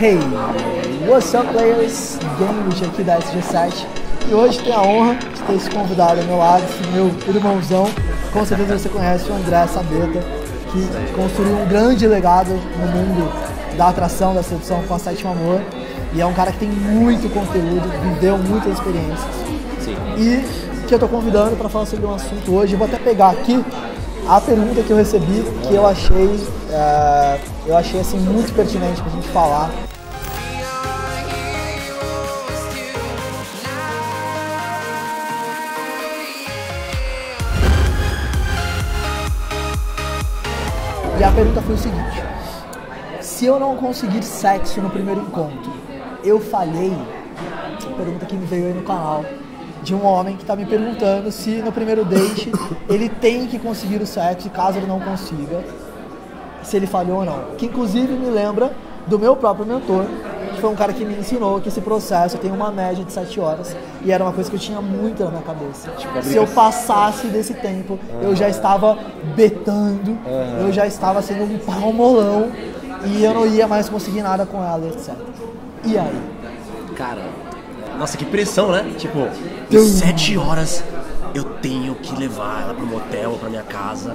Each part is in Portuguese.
Hey, what's up players? Games aqui da SG7 e hoje tenho a honra de ter esse convidado ao meu lado, esse meu irmãozão. Com certeza você conhece o André Sabeta, que construiu um grande legado no mundo da atração, da sedução com a Sétima Amor. E é um cara que tem muito conteúdo, viveu muitas experiências. Sim. E que eu tô convidando para falar sobre um assunto hoje. Eu vou até pegar aqui a pergunta que eu recebi, que eu achei, é, eu achei assim muito pertinente pra gente falar. E a pergunta foi o seguinte: se eu não conseguir sexo no primeiro encontro, eu falhei? Pergunta que me veio aí no canal de um homem que está me perguntando se no primeiro date ele tem que conseguir o sexo caso ele não consiga, se ele falhou ou não. Que inclusive me lembra do meu próprio mentor, foi um cara que me ensinou que esse processo tem uma média de 7 horas e era uma coisa que eu tinha muito na minha cabeça. Tipo, se eu passasse desse tempo, eu já estava betando, Uhum. eu já estava sendo um palmolão e eu não ia mais conseguir nada com ela, etc. E aí? Cara, nossa, que pressão, né? Tipo, Tum. em sete horas eu tenho que levar ela pro motel ou pra minha casa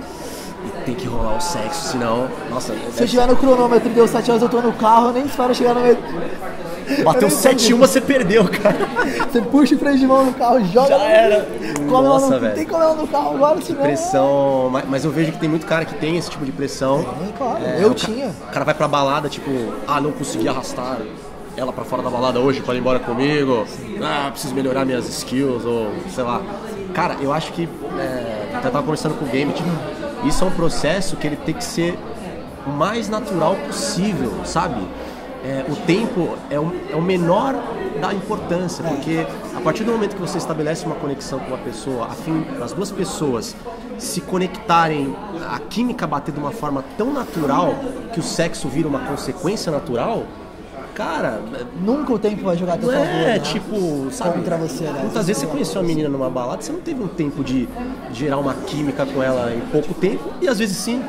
e tem que rolar o sexo, senão. Nossa, Se eu tiver no cronômetro e deu 7 horas, eu tô no carro, eu nem espero chegar no meio. bateu 7 1 você perdeu, cara. Você puxa o freio de mão no carro, joga. Já era. Come Nossa, no... velho. Tem comer ela no carro agora, senão. Pressão, mas, mas eu vejo que tem muito cara que tem esse tipo de pressão. Tem, claro. É, eu o ca- tinha. O cara vai pra balada, tipo, ah, não consegui arrastar ela pra fora da balada hoje, pode ir embora comigo. Ah, preciso melhorar minhas skills, ou sei lá. Cara, eu acho que. É, até tava conversando com o Game, tipo, isso é um processo que ele tem que ser o mais natural possível, sabe? É, o tempo é o, é o menor da importância, porque a partir do momento que você estabelece uma conexão com uma pessoa, a fim das duas pessoas se conectarem, a química bater de uma forma tão natural que o sexo vira uma consequência natural, cara, Nunca o tempo vai jogar a teu não favor. é né? tipo, sabe? Contra você, né? Muitas vezes você conheceu uma menina numa balada, você não teve um tempo de gerar uma química com ela em pouco tempo, e às vezes sim,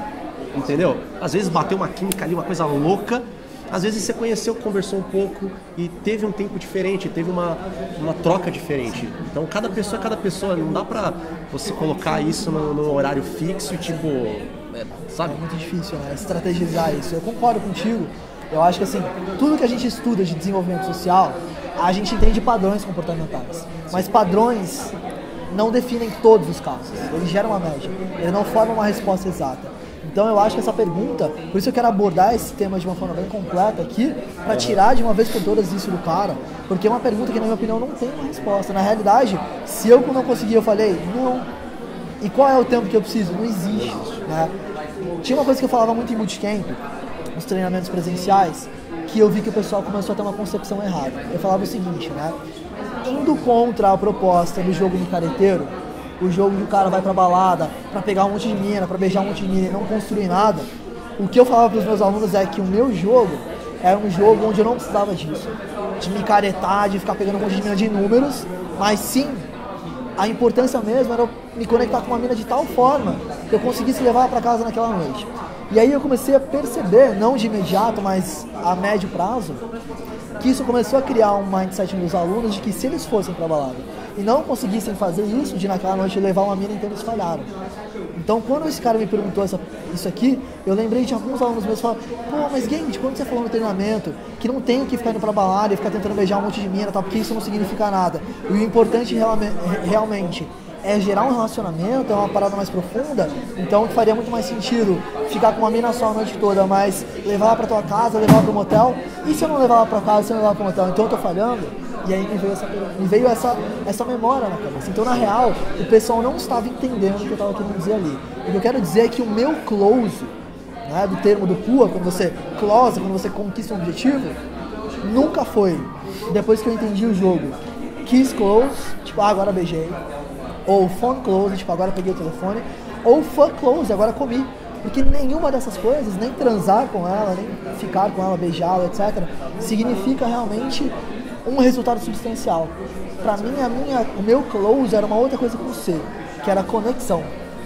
entendeu? Às vezes bateu uma química ali, uma coisa louca, às vezes você conheceu, conversou um pouco e teve um tempo diferente, teve uma, uma troca diferente. Então cada pessoa é cada pessoa, não dá pra você colocar isso no, no horário fixo e tipo, é, sabe? É muito difícil, né? Estrategizar isso. Eu concordo contigo. Eu acho que assim, tudo que a gente estuda de desenvolvimento social, a gente entende padrões comportamentais. Mas padrões não definem todos os casos. Eles geram uma média. Eles não formam uma resposta exata. Então eu acho que essa pergunta, por isso eu quero abordar esse tema de uma forma bem completa aqui, para tirar de uma vez por todas isso do cara, porque é uma pergunta que na minha opinião não tem uma resposta. Na realidade, se eu não conseguir, eu falei, não, e qual é o tempo que eu preciso? Não existe. Né? Tinha uma coisa que eu falava muito em bootcamp, treinamentos presenciais, que eu vi que o pessoal começou a ter uma concepção errada. Eu falava o seguinte, né? Indo contra a proposta do jogo do careteiro, o jogo que o cara vai pra balada pra pegar um monte de mina, pra beijar um monte de mina e não construir nada, o que eu falava pros meus alunos é que o meu jogo era um jogo onde eu não precisava disso. De me caretar, de ficar pegando um monte de mina de números, mas sim a importância mesmo era me conectar com uma mina de tal forma que eu conseguisse levar para casa naquela noite. E aí eu comecei a perceber, não de imediato, mas a médio prazo, que isso começou a criar um mindset nos alunos de que se eles fossem para balada e não conseguissem fazer isso, de naquela noite levar uma mina, então eles falharam. Então, quando esse cara me perguntou essa- isso aqui, eu lembrei de alguns alunos meus falando, pô, mas Gente, quando você falou no treinamento que não tem que ficar indo pra balada e ficar tentando beijar um monte de mina, tal, porque isso não significa nada. E o importante realme- realmente é gerar um relacionamento, é uma parada mais profunda, então faria muito mais sentido ficar com uma mina só a noite toda, mas levar ela pra tua casa, levar ela pro motel, e se eu não levar ela pra casa, se eu não levar ela pro motel, então eu tô falhando? E aí me veio essa, me veio essa, essa memória na cabeça. Então, na real, o pessoal não estava entendendo o que eu estava querendo dizer ali. O que eu quero dizer é que o meu close, né, do termo do PUA, quando você close, quando você conquista um objetivo, nunca foi, depois que eu entendi o jogo, kiss close, tipo, ah, agora beijei, ou phone close, tipo, agora peguei o telefone, ou fuck close, agora comi. Porque nenhuma dessas coisas, nem transar com ela, nem ficar com ela, beijá-la, etc., significa realmente um resultado substancial. Pra mim, a minha, o meu close era uma outra coisa com C, que era conexão.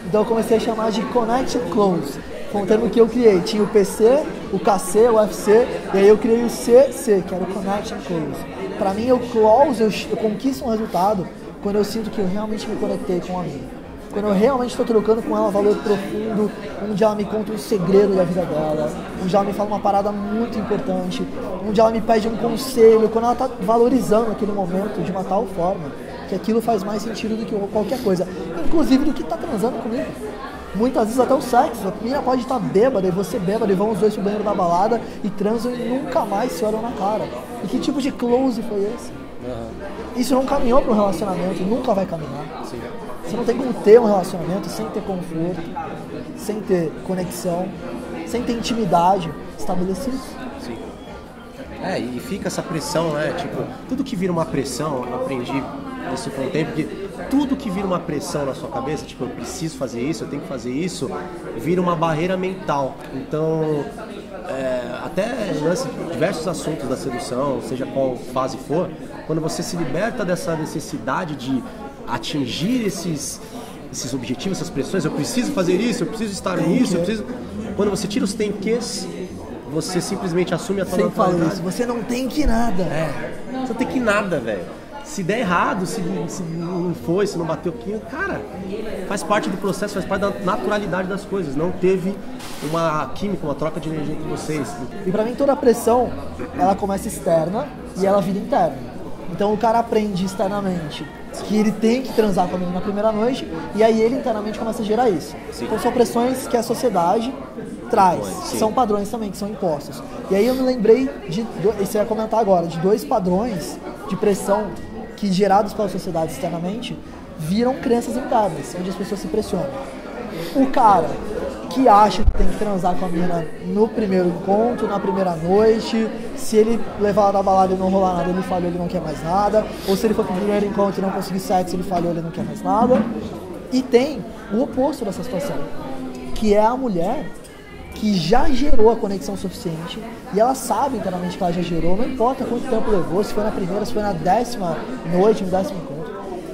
Então eu comecei a chamar de connected close, Foi um termo que eu criei. Tinha o PC, o KC, o UFC, e aí eu criei o CC, que era o Connection Close. Pra mim, eu close, eu, eu conquisto um resultado quando eu sinto que eu realmente me conectei com a minha. Quando eu realmente estou trocando com ela valor profundo, onde ela me conta um segredo da vida dela, onde ela me fala uma parada muito importante, onde ela me pede um conselho, quando ela está valorizando aquele momento de uma tal forma que aquilo faz mais sentido do que qualquer coisa, inclusive do que está transando comigo. Muitas vezes até o sexo, a menina pode estar bêbada e você bêbada e vão os dois pro banheiro da balada e transam e nunca mais se olham na cara. E que tipo de close foi esse? Uhum. Isso não caminhou para um relacionamento, nunca vai caminhar. Sim. Você não tem como ter um relacionamento sem ter conforto, sem ter conexão, sem ter intimidade estabelecida. Sim. É, e fica essa pressão, né? Tipo, tudo que vira uma pressão, eu aprendi isso com o tempo, que tudo que vira uma pressão na sua cabeça, tipo, eu preciso fazer isso, eu tenho que fazer isso, vira uma barreira mental. Então, é, até lance, diversos assuntos da sedução, seja qual fase for, quando você se liberta dessa necessidade de atingir esses, esses objetivos, essas pressões, eu preciso fazer isso, eu preciso estar nisso, eu preciso. Quando você tira os tem que, você simplesmente assume a tua Sempre falo isso, você não tem que nada. É, você não tem que nada, velho. Se der errado, se, se não foi, se não bateu aqui, cara, faz parte do processo, faz parte da naturalidade das coisas. Não teve uma química, uma troca de energia entre vocês. E para mim toda a pressão, ela começa externa e ela vira interna. Então o cara aprende externamente que ele tem que transar com a menina na primeira noite e aí ele internamente começa a gerar isso. Sim. Então são pressões que a sociedade traz, Sim. são padrões também que são impostos. E aí eu me lembrei de, isso eu ia comentar agora, de dois padrões de pressão que gerados pela sociedade externamente viram crenças internas, onde as pessoas se pressionam. O cara que acha que tem que transar com a mina no primeiro encontro, na primeira noite. Se ele levar ela da balada e não rolar nada, ele falhou, ele não quer mais nada. Ou se ele for pro primeiro encontro e não conseguir sexo, ele falhou, ele não quer mais nada. E tem o oposto dessa situação, que é a mulher que já gerou a conexão suficiente e ela sabe internamente que ela já gerou, não importa quanto tempo levou, se foi na primeira, se foi na décima noite, no décimo encontro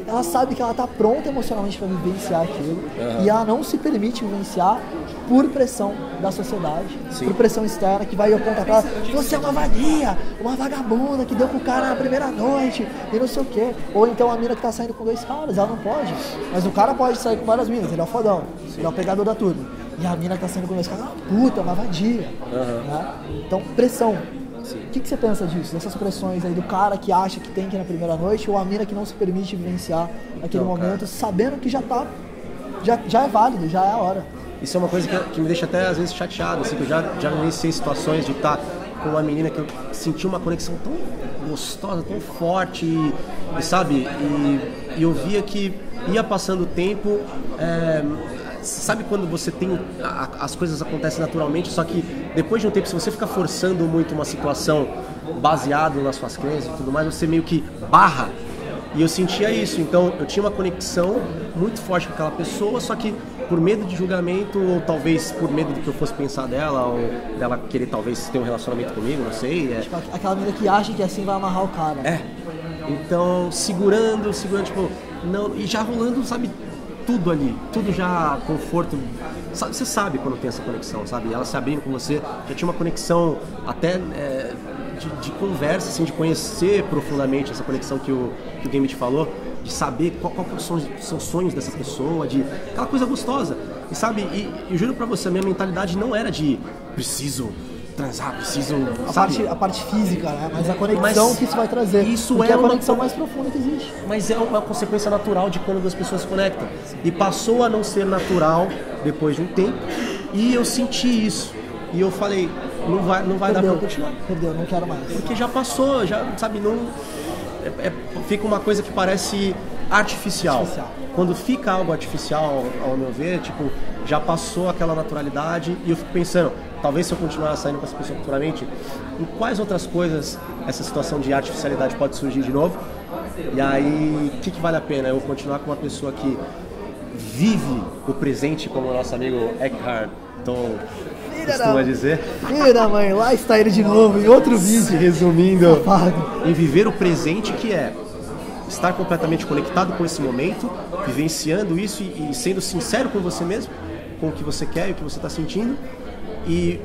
ela sabe que ela está pronta emocionalmente para vivenciar aquilo uhum. e ela não se permite vivenciar por pressão da sociedade, Sim. por pressão externa que vai apontar para ela, você é uma vadia, uma vagabunda que deu pro cara na primeira noite e não sei o quê. Ou então a mina que tá saindo com dois caras, ela não pode. Mas o cara pode sair com várias minas, ele é o fodão, Sim. ele é o pegador da turma. E a mina que tá saindo dois caras, é uma puta, uma vadia. Uhum. Né? Então, pressão. O que, que, você pensa disso? Dessas pressões aí do cara que acha que tem que ir na primeira noite ou a mina que não se permite vivenciar aquele então, momento, cara. sabendo que já tá. Já, já é válido, já é a hora. Isso é uma coisa que, que me deixa até às vezes chateado, assim, que eu já, já vivenciei situações de estar com uma menina que eu senti uma conexão tão gostosa, tão forte, e, e sabe? E, e, eu via que ia passando o tempo. É, sabe quando você tem. A, as coisas acontecem naturalmente, só que depois de um tempo, se você fica forçando muito uma situação baseado nas suas crenças e tudo mais, você meio que barra. E eu sentia isso, então eu tinha uma conexão muito forte com aquela pessoa, só que por medo de julgamento, ou talvez por medo do que eu fosse pensar dela, ou dela querer talvez ter um relacionamento comigo, não sei. É... Tipo, aquela menina que acha que assim vai amarrar o cara. É. Então, segurando, segurando, tipo, não, e já rolando, sabe, tudo ali, tudo já conforto. Você sabe quando tem essa conexão, sabe? Ela se com você, já tinha uma conexão até é, de, de, conversa, assim, de conhecer profundamente essa conexão que o, que o Game te falou, de saber qual, qual são, os sonhos dessa pessoa, de aquela coisa gostosa. E sabe, e, e juro pra você, a minha mentalidade não era de preciso transar, preciso. A, parte, a parte física, né? Mas a conexão Mas que isso vai trazer. Isso é a conexão uma... mais profunda que existe. Mas é uma consequência natural de quando as pessoas se conectam. E passou a não ser natural depois de um tempo. E eu senti isso. E eu falei, não vai, não vai Perdeu, dar pra continuar. Perdeu, não quero mais. Porque já passou, já, sabe, não. É, é, fica uma coisa que parece artificial. artificial. Quando fica algo artificial, ao meu ver, tipo, já passou aquela naturalidade e eu fico pensando, talvez se eu continuar saindo com essa pessoa futuramente, em quais outras coisas essa situação de artificialidade pode surgir de novo? E aí, o que, que vale a pena? Eu continuar com uma pessoa que vive o presente, como o nosso amigo Eckhart Tolle costuma dizer. Filha da mãe, lá está ele de novo, em outro vídeo. Resumindo, em viver o presente que é estar completamente conectado com esse momento, vivenciando isso e, e sendo sincero com você mesmo com o que você quer e o que você está sentindo e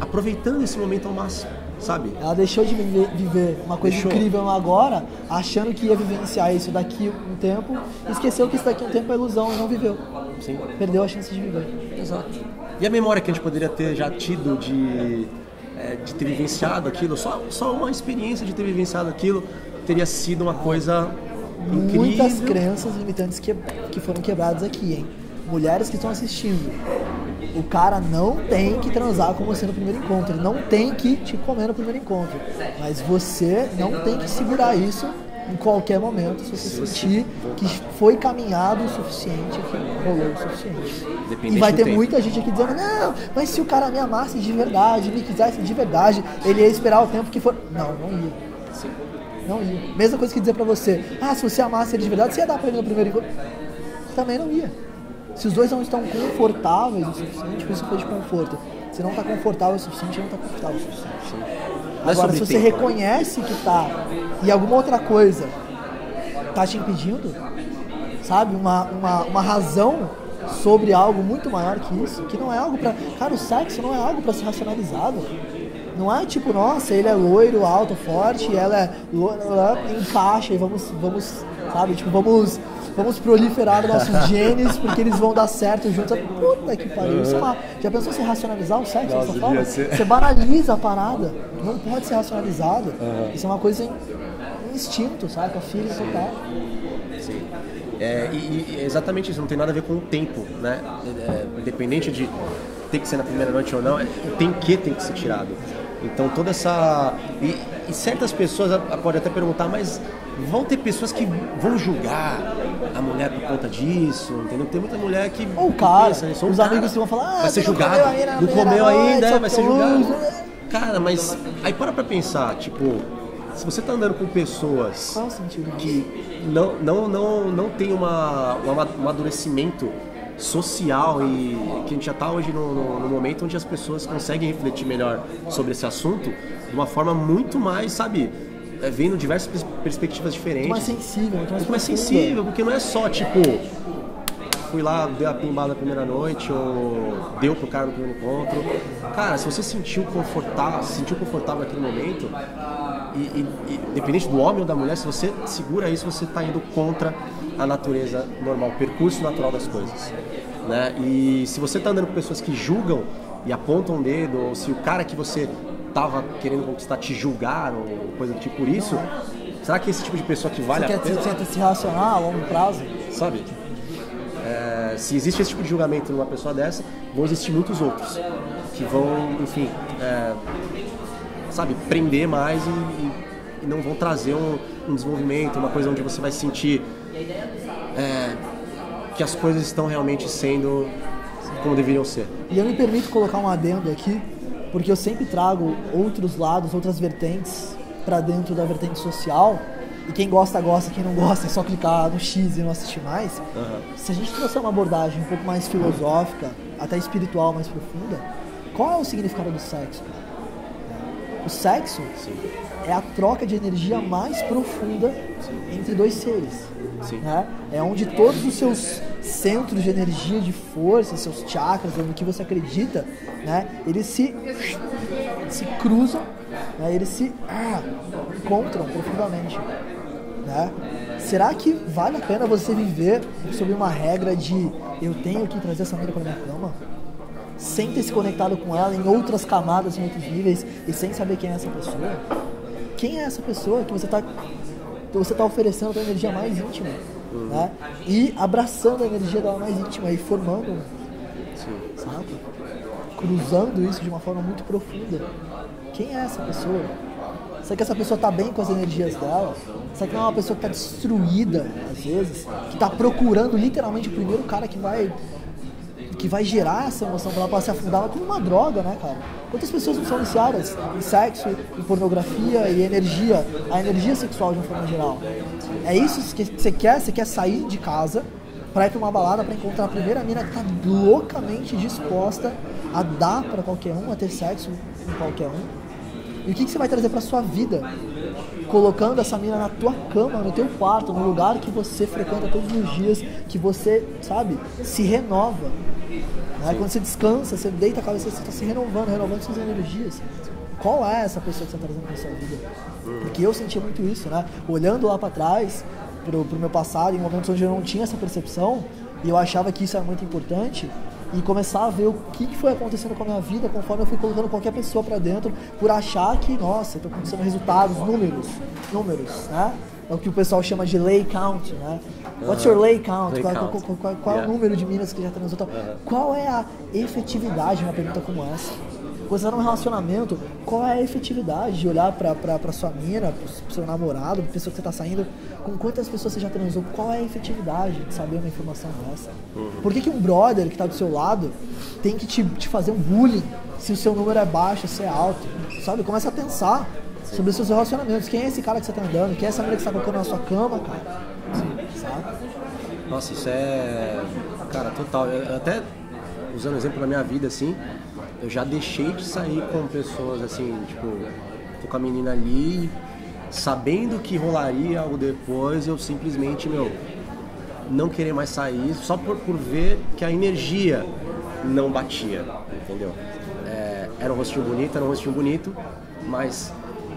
aproveitando esse momento ao máximo, sabe? Ela deixou de viver, viver uma coisa Deixou. incrível agora, achando que ia vivenciar isso daqui um tempo, esqueceu que isso daqui um tempo é ilusão e não viveu. Sim. Perdeu a chance de viver. Exato. E a memória que a gente poderia ter já tido de, é, de ter vivenciado aquilo, só, só uma experiência de ter vivenciado aquilo teria sido uma coisa incrível. Muitas crenças limitantes que, que foram quebradas aqui, hein? Mulheres que estão assistindo. O cara não tem que transar com você no primeiro encontro. Ele não tem que te comer no primeiro encontro. Mas você não tem que segurar isso em qualquer momento se você sentir que foi caminhado o suficiente, que rolou o suficiente. Dependente e vai ter tempo. muita gente aqui dizendo, não, mas se o cara me amasse de verdade, me quisesse de verdade, ele ia esperar o tempo que for. Não, não ia. Não ia. Mesma coisa que dizer pra você, ah, se você amasse ele de verdade, você ia dar pra ele no primeiro encontro. Também não ia. Se os dois não estão confortáveis o suficiente, por isso foi de conforto. Se não tá confortável o suficiente, não tá confortável o suficiente. É Agora, se você tempo, reconhece que tá e alguma outra coisa tá te impedindo, sabe? Uma, uma, uma razão sobre algo muito maior que isso, que não é algo pra. Cara, o sexo não é algo pra ser racionalizado. Não é tipo, nossa, ele é loiro, alto, forte, ela é encaixa e vamos, vamos, sabe, tipo, vamos, vamos proliferar nossos genes porque eles vão dar certo juntos. Puta que pariu, sei lá. Já pensou se racionalizar o sexo Nossa, dessa forma? ser. Você banaliza a parada. Não pode ser racionalizado. Isso é uma coisa em em instinto, sabe? A filha total. Sim. É, e, e é exatamente isso, não tem nada a ver com o tempo, né? É, independente de ter que ser na primeira noite ou não, é, tem que tem que ser tirado. Então toda essa. E, e certas pessoas podem até perguntar, mas vão ter pessoas que vão julgar a mulher por conta disso, entendeu? Tem muita mulher que. Ou o cara, pensa ou os cara amigos vão falar, ah, vai ser julgado, não comeu ainda, vai ser julgado. Cara, mas aí para pra pensar, tipo, se você tá andando com pessoas Qual o sentido disso? que não, não, não, não tem uma, um ama- um amadurecimento social e que a gente já está hoje no, no- no momento onde as pessoas conseguem refletir melhor sobre esse assunto de uma forma muito mais, sabe, vendo diversas pers- perspectivas diferentes. Muito mais sensível, muito mais, Muito mais sensível, porque não é só tipo fui lá, dei a pimbada na primeira noite ou deu pro cara no primeiro encontro. Cara, se você sentiu confortável, se sentiu confortável naquele momento, e, e- e independente do homem ou da mulher, se você segura isso, você está indo contra a natureza normal, o percurso natural das coisas. Né? E se você está andando com pessoas que julgam e apontam o dedo, ou se o cara que você tava querendo conquistar te julgar ou coisa do tipo por isso, será que esse tipo de pessoa que vale Você a quer, pena? você quer se relacionar a longo prazo? sabe? É, se existe esse tipo de julgamento numa pessoa dessa, vão existir muitos outros que vão, enfim, é, sabe, prender mais e, e- e não vão trazer um, um desenvolvimento, uma coisa onde você vai sentir é, que as coisas estão realmente sendo como deveriam ser. E eu me permito colocar um adendo aqui, porque eu sempre trago outros lados, outras vertentes para dentro da vertente social. E quem gosta, gosta, quem não gosta é só clicar no X e não assistir mais. Se a gente trouxer uma abordagem um pouco mais filosófica, até espiritual mais profunda, qual é o significado do sexo? O sexo é a troca de energia mais profunda entre dois seres. Sim. né? É onde todos os seus centros de energia, de força, seus chakras, no que você acredita, né? eles se, se cruzam, né? eles se ah, encontram profundamente. Né? Será que vale a pena você viver sob uma regra de eu tenho que trazer essa mulher para minha cama? Sem ter se conectado com ela em outras camadas, em outros níveis e sem saber quem é essa pessoa? Quem é essa pessoa que você está você tá oferecendo a tua energia mais íntima? Né? E abraçando a energia dela mais íntima e formando, sabe? Cruzando isso de uma forma muito profunda. Quem é essa pessoa? Será que essa pessoa está bem com as energias dela? Será que não é uma pessoa que está destruída, às vezes? Que está procurando literalmente o primeiro cara que vai que vai gerar essa emoção para ela pra se afundar como uma droga, né, cara? Quantas pessoas não são viciadas em sexo, em pornografia e energia, a energia sexual de uma forma geral? É isso que você quer? Você quer sair de casa pra ir pra uma balada pra encontrar a primeira mina que tá loucamente disposta a dar pra qualquer um, a ter sexo com qualquer um? E o que, que você vai trazer pra sua vida colocando essa mina na tua cama, no teu quarto, no lugar que você frequenta todos os dias, que você, sabe, se renova. Né? Quando você descansa, você deita a cabeça, você está se renovando, renovando suas energias. Qual é essa pessoa que você está trazendo para sua vida? Porque eu sentia muito isso, né? Olhando lá para trás, pro, pro meu passado, em momentos onde eu não tinha essa percepção, e eu achava que isso era muito importante, e começar a ver o que, foi acontecendo com a minha vida conforme eu fui colocando qualquer pessoa para dentro, por achar que, nossa, estou acontecendo resultados, números, números, né? É o que o pessoal chama de lay count, né? What's your lay count? Lay qual, count. qual- qual- qual- qual é o Yeah. número de minas que já transou? tal? Qual é a efetividade de uma pergunta como essa? Quando você tá num relacionamento, qual é a efetividade de olhar pra, pra, pra sua mina, pro, seu namorado, pra pessoa que você tá saindo, com quantas pessoas você já transou? Qual é a efetividade de saber uma informação dessa? Por que, que um brother que tá do seu lado tem que te, te fazer um bullying se o seu número é baixo, se é alto? Sabe? Começa a pensar sobre os seus relacionamentos. Quem é esse cara que você tá andando? Quem é essa mulher que você tá colocando na sua cama, cara? Sabe? Nossa, isso é. Cara, total. Eu, até usando exemplo da minha vida, assim, eu já deixei de sair com pessoas assim, tipo, tô com a menina ali, sabendo que rolaria algo depois, eu simplesmente, meu, não querer mais sair, só por, por ver que a energia não batia, entendeu? É, era um rostinho bonito, era um rostinho bonito, mas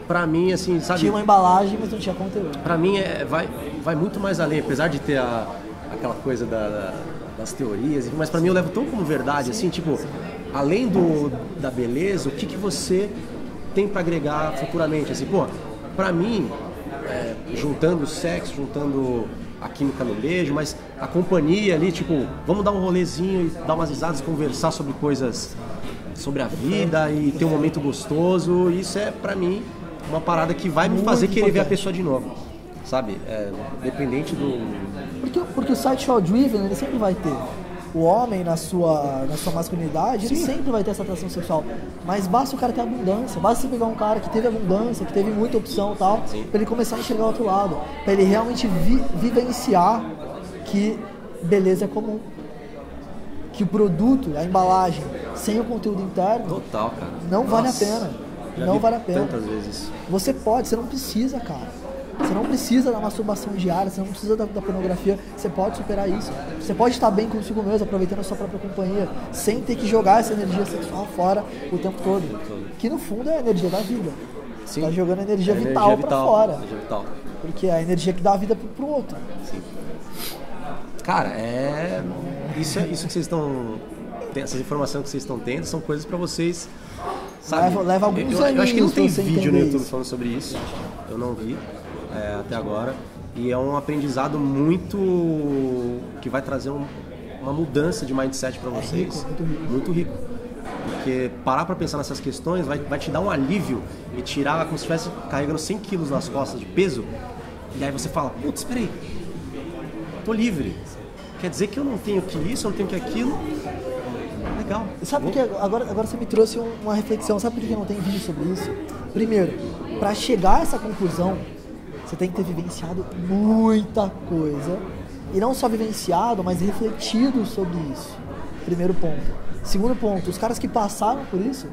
pra mim, assim, sabe? Tinha uma embalagem, mas não tinha conteúdo. Pra mim é, vai, vai muito mais além, apesar de ter a, aquela coisa da- da- das teorias, mas pra mim eu levo tão como verdade, assim, tipo, além do, da beleza, o que, que você tem pra agregar futuramente? Assim, pô, pra mim, é, juntando o sexo, juntando a química no beijo, mas a companhia ali, tipo, vamos dar um rolezinho e dar umas risadas, conversar sobre coisas, sobre a vida e ter um momento gostoso, isso é pra mim uma parada que vai me fazer querer ver a pessoa de novo. Sabe? É, dependente do. Porque, porque o sideshow driven, ele sempre vai ter. O homem, na sua, na sua masculinidade, ele sempre vai ter essa atração sexual. Mas basta o cara ter abundância. Basta você pegar um cara que teve abundância, que teve muita opção e tal, Sim. pra ele começar a enxergar o outro lado. Pra ele realmente vi- vivenciar que beleza é comum. Que o produto, a embalagem, sem o conteúdo interno, Total. Não vale a Nossa, pena. já Não vale a pena. Tantas vezes. Você pode, você não precisa, cara. Você não precisa da masturbação diária, você não precisa da, da pornografia, você pode superar isso. Você pode estar bem consigo mesmo, aproveitando a sua própria companhia, sem ter que jogar essa energia sexual fora o tempo todo. Que no fundo é a energia da vida. Você tá jogando energia É vital energia pra vital, fora. Energia vital. Porque é a energia que dá a vida pro, pro outro. Sim. Cara, é. Isso, é- isso que vocês estão. Essas informações que vocês estão tendo são coisas pra vocês. Sabe? Leva- leva alguns eu, eu acho que não tem vídeo no YouTube isso. falando sobre isso. Eu não vi é, até agora. E é um aprendizado muito. que vai trazer um- uma mudança de mindset pra vocês. rico, muito rico. Muito rico. Porque parar pra pensar nessas questões vai, vai te dar um alívio e tirar como se estivesse carregando 100 quilos nas costas de peso. E aí você fala: putz, peraí, tô livre. Quer dizer que eu não tenho que isso, eu não tenho que aquilo. Legal. Sabe que agora, agora você me trouxe um- uma reflexão? Sabe por que não tem vídeo sobre isso? Primeiro, para chegar a essa conclusão, você tem que ter vivenciado muita coisa. E não só vivenciado, mas refletido sobre isso. Primeiro ponto. Segundo ponto, os caras que passaram por isso,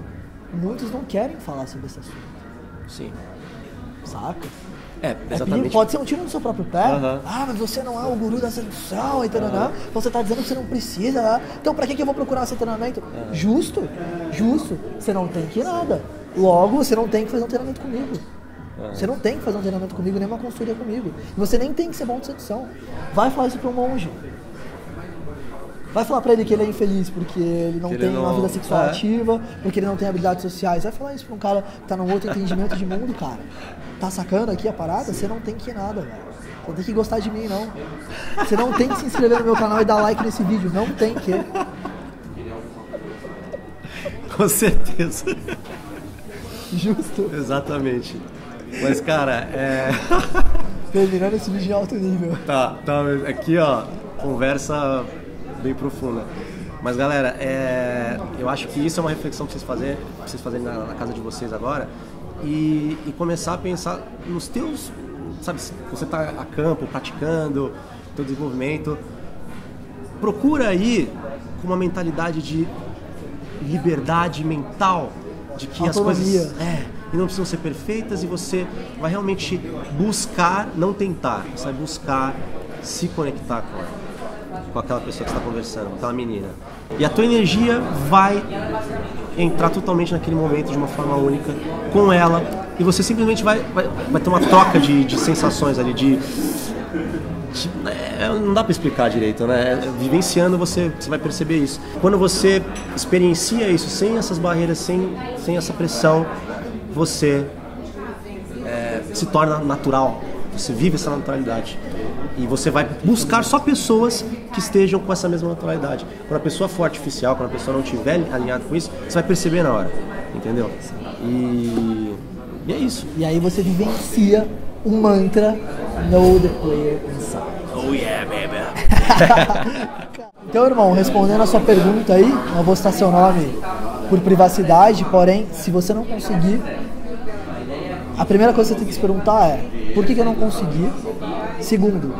muitos não querem falar sobre esse assunto. Sim. Saca? É, É exatamente. pode ser um tiro no seu próprio pé. Aham. Ah, mas você não é o guru da sedução, entendeu? Você tá dizendo que você não precisa. né? Então pra que, que eu vou procurar esse treinamento? Justo, justo. Você não tem que ir nada. Logo, você não tem que fazer um treinamento comigo. Você não tem que fazer um treinamento comigo, nem uma consultoria comigo. E você nem tem que ser bom de sedução. Vai falar isso pra um monge. Vai falar pra ele que ele é infeliz porque ele não Que ele tem uma não- vida sexual é. ativa, porque ele não tem habilidades sociais. Vai falar isso pra um cara que tá num outro entendimento de mundo, cara. Tá sacando aqui a parada? Você não tem que ir nada, velho. Você não tem que gostar de mim, não. Você não tem que se inscrever no meu canal e dar like nesse vídeo. Não tem que. Com certeza. Justo. Exatamente. Mas, cara, é. Terminando esse vídeo em alto nível. Tá, tá. Aqui, ó, conversa bem profunda. Mas, galera, é, eu acho que isso é uma reflexão que vocês fazerem, pra vocês fazerem na, na casa de vocês agora e, e começar a pensar nos teus, sabe, se você tá a campo, praticando, teu desenvolvimento, procura aí com uma mentalidade de liberdade mental, de que Autonomia. as coisas é, e não precisam ser perfeitas e você vai realmente buscar, não tentar, você vai buscar se conectar com com aquela pessoa que está conversando, com aquela menina. E a tua energia vai entrar totalmente naquele momento de uma forma única com ela e você simplesmente vai, vai, vai ter uma troca de, de sensações ali, de é, não dá para explicar direito, né? Vivenciando você, você vai perceber isso. Quando você experiencia isso sem essas barreiras, sem, sem essa pressão, você é, se torna natural. Você vive essa naturalidade. E você vai buscar só pessoas que estejam com essa mesma naturalidade. Quando a pessoa for artificial, quando a pessoa não estiver alinhada com isso, você vai perceber na hora. Entendeu? E, e é isso. E aí você vivencia um mantra Know the player inside. Oh yeah, baby. então, irmão, respondendo a sua pergunta aí, não vou citar seu nome por privacidade, porém, se você não conseguir, a primeira coisa que você tem que se perguntar é: por que, que eu não consegui? Segundo,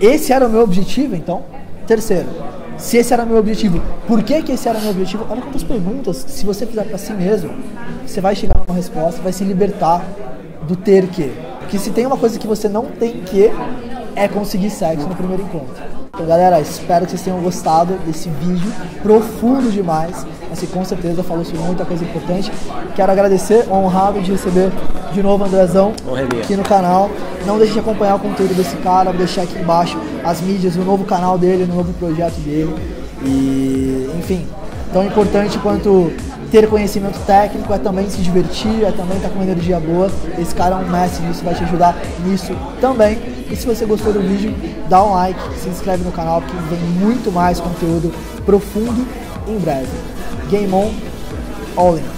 esse era o meu objetivo, então? Terceiro, se esse era o meu objetivo, por que, que esse era meu objetivo? Olha quantas perguntas, se você fizer para si mesmo, você vai chegar numa resposta, vai se libertar do ter que. Porque se tem uma coisa que você não tem que, é conseguir sexo no primeiro encontro. Então, galera, espero que vocês tenham gostado desse vídeo profundo demais. Assim, com certeza falou sobre muita coisa importante. Quero agradecer, honrado de receber de novo o Andrezão aqui no canal. Não deixe de acompanhar o conteúdo desse cara, vou deixar aqui embaixo as mídias, o novo canal dele, o novo projeto dele. E, enfim, tão importante quanto ter conhecimento técnico, é também se divertir, é também estar com energia boa. Esse cara é um mestre nisso, vai te ajudar nisso também. E se você gostou do vídeo, dá um like, se inscreve no canal, porque vem muito mais conteúdo profundo em breve. Game on, all in.